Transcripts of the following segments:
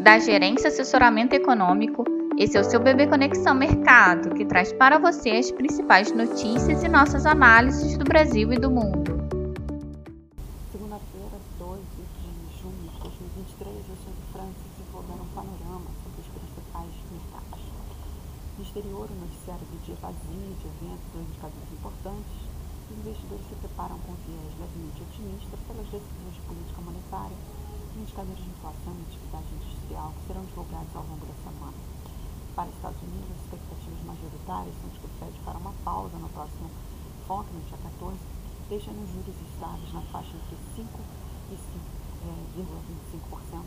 da Gerência Assessoramento Econômico. Esse é o seu Bebê Conexão Mercado, que traz para você as principais notícias e nossas análises do Brasil e do mundo. Segunda-feira, 12 de junho de 2023, eu sou de França desenvolvendo um panorama sobre os principais mercados. No exterior, o noticiário do dia vazio de eventos e indicadores importantes, os investidores se preparam com viés levemente otimista pelas decisões de política monetária indicadores de inflação e atividade industrial que serão divulgados ao longo da semana. Para os Estados Unidos, as expectativas majoritárias são de que o Fed fará uma pausa no próximo FONC, no dia 14, deixando os juros estáveis na faixa entre 5 e 5,25%, é,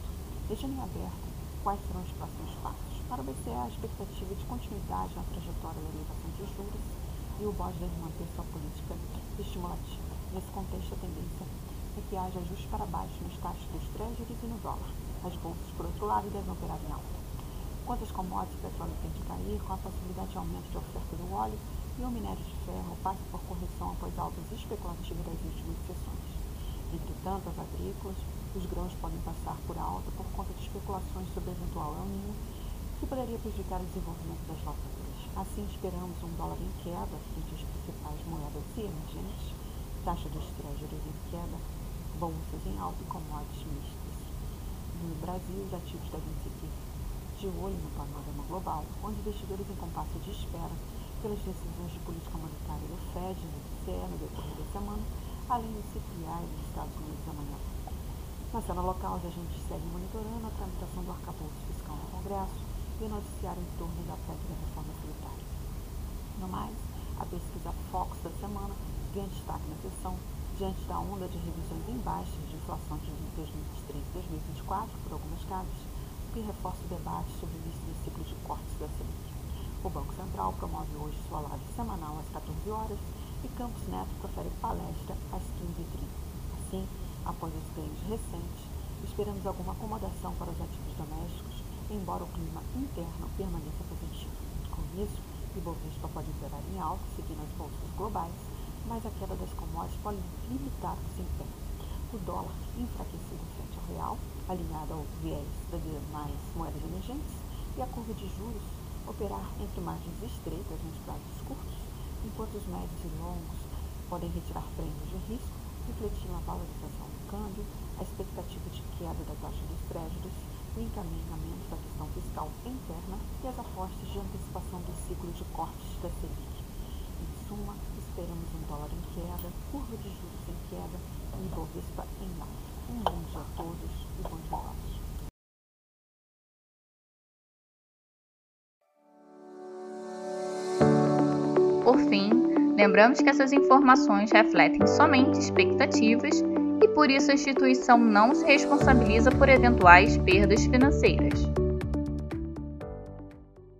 deixando em aberto quais serão os próximos passos. Para o BCE, a expectativa de continuidade na trajetória da elevação de juros e o BOD deve manter sua política estimulativa. Nesse contexto, a tendência é que haja ajustes para baixo nas taxas dos treasuries e no dólar. As bolsas, por outro lado, devem operar em alta. Quanto às commodities, o petróleo tende a cair com a possibilidade de aumento de oferta do óleo e o minério de ferro passa por correção após altas especulativas das últimas sessões. Entretanto, as agrícolas, os grãos podem passar por alta por conta de especulações sobre eventual El Niño, que poderia prejudicar o desenvolvimento das lavouras. Assim, esperamos um dólar em queda frente às principais moedas emergentes, taxa dos treasuries em queda, bolsas em alta e commodities mistas. No Brasil, os ativos devem seguir de olho no panorama global, onde investidores em compasso de espera pelas decisões de política monetária do FED do BCE no decorrer da semana, além do CPI dos Estados Unidos amanhã. Na cena local, os agentes seguem monitorando a tramitação do arcabouço fiscal no Congresso e o noticiário em torno da PEC da reforma tributária. No mais, a pesquisa Fox da semana ganha destaque na sessão diante da onda de revisões em baixa de inflação de 2023 e 2024 por algumas casas, o que reforça o debate sobre o início do ciclo de cortes da Selic. O Banco Central promove hoje sua live semanal às 14 horas e Campos Neto profere palestra às 15h30. Assim, após os ganhos recentes, esperamos alguma acomodação para os ativos domésticos, embora o clima interno permaneça positivo. Com isso, Ibovespa pode operar em alta, seguindo as bolsas globais, mas a queda das commodities pode limitar o desempenho. O dólar enfraquecido frente ao real, alinhado ao viés das demais moedas emergentes, e a curva de juros operar entre margens estreitas nos prazos curtos, enquanto os médios e longos podem retirar prêmios de risco, refletindo a valorização do câmbio, a expectativa de queda da taxa dos créditos, o encaminhamento da questão fiscal interna e as apostas de antecipação do ciclo de cortes da Selic. Em suma, Esperamos um dólar em queda, curva de juros em queda e Ibovespa em alta. Um bom dia a todos e bons negócios. Por fim, lembramos que essas informações refletem somente expectativas e por isso a instituição não se responsabiliza por eventuais perdas financeiras.